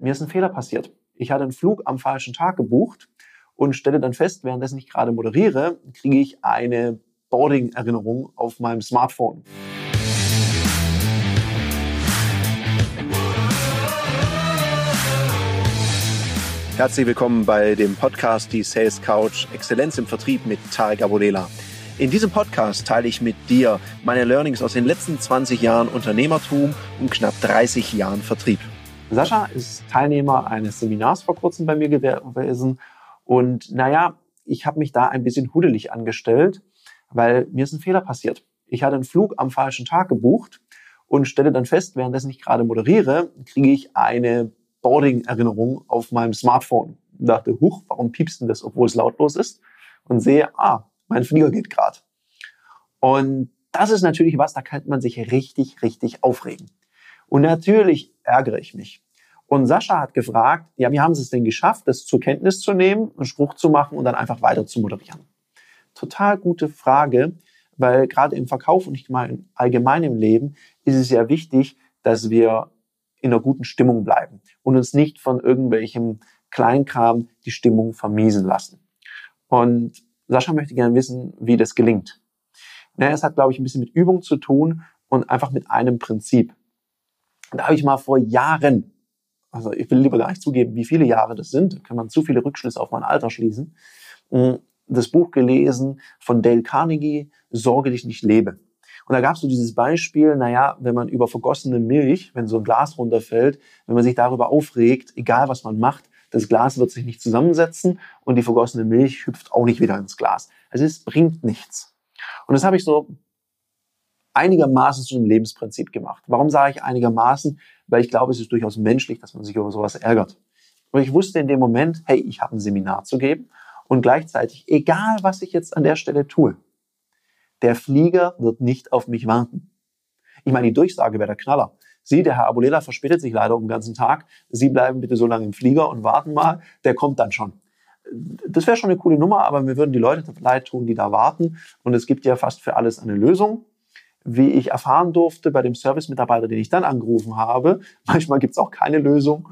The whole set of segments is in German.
Mir ist ein Fehler passiert. Ich hatte einen Flug am falschen Tag gebucht und stelle dann fest, währenddessen ich gerade moderiere, kriege ich eine Boarding-Erinnerung auf meinem Smartphone. Herzlich willkommen bei dem Podcast Die Sales Couch Exzellenz im Vertrieb mit Tarek Abodela. In diesem Podcast teile ich mit dir meine Learnings aus den letzten 20 Jahren Unternehmertum und knapp 30 Jahren Vertrieb. Sascha ist Teilnehmer eines Seminars vor kurzem bei mir gewesen und naja, ich habe mich da ein bisschen hudelig angestellt, weil mir ist ein Fehler passiert. Ich hatte einen Flug am falschen Tag gebucht und stelle dann fest, währenddessen ich gerade moderiere, kriege ich eine Boarding-Erinnerung auf meinem Smartphone. Und dachte, huch, warum piepst denn das, obwohl es lautlos ist? Und sehe, ah, mein Flieger geht gerade. Und das ist natürlich was, da kann man sich richtig, richtig aufregen. Und natürlich ärgere ich mich. Und Sascha hat gefragt, ja, wie haben Sie es denn geschafft, das zur Kenntnis zu nehmen, einen Spruch zu machen und dann einfach weiter zu moderieren? Total gute Frage, weil gerade im Verkauf und ich meine allgemein im Leben ist es ja wichtig, dass wir in einer guten Stimmung bleiben und uns nicht von irgendwelchem Kleinkram die Stimmung vermiesen lassen. Und Sascha möchte gerne wissen, wie das gelingt. Naja, es hat, glaube ich, ein bisschen mit Übung zu tun und einfach mit einem Prinzip. Da habe ich mal vor Jahren, also ich will lieber gar nicht zugeben, wie viele Jahre das sind, da kann man zu viele Rückschlüsse auf mein Alter schließen, hm, das Buch gelesen von Dale Carnegie, Sorge dich nicht lebe. Und da gab es so dieses Beispiel, naja, wenn man über vergossene Milch, wenn so ein Glas runterfällt, wenn man sich darüber aufregt, egal was man macht, das Glas wird sich nicht zusammensetzen und die vergossene Milch hüpft auch nicht wieder ins Glas. Also es bringt nichts. Und das habe ich so einigermaßen zu einem Lebensprinzip gemacht. Warum sage ich einigermaßen? Weil ich glaube, es ist durchaus menschlich, dass man sich über sowas ärgert. Und ich wusste in dem Moment, hey, ich habe ein Seminar zu geben und gleichzeitig, egal was ich jetzt an der Stelle tue, der Flieger wird nicht auf mich warten. Ich meine, die Durchsage wäre der Knaller. Sie, der Herr Abulela, verspätet sich leider um den ganzen Tag. Sie bleiben bitte so lange im Flieger und warten mal. Der kommt dann schon. Das wäre schon eine coole Nummer, aber mir würden die Leute leid tun, die da warten. Und es gibt ja fast für alles eine Lösung. Wie ich erfahren durfte bei dem Service-Mitarbeiter, den ich dann angerufen habe, manchmal gibt es auch keine Lösung.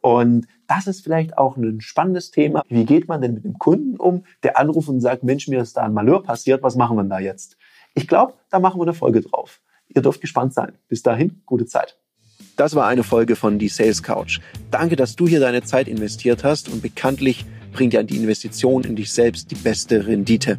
Und das ist vielleicht auch ein spannendes Thema. Wie geht man denn mit dem Kunden um, der anruft und sagt, Mensch, mir ist da ein Malheur passiert, was machen wir da jetzt? Ich glaube, da machen wir eine Folge drauf. Ihr dürft gespannt sein. Bis dahin, gute Zeit. Das war eine Folge von Die Sales Couch. Danke, dass du hier deine Zeit investiert hast und bekanntlich bringt ja die Investition in dich selbst die beste Rendite.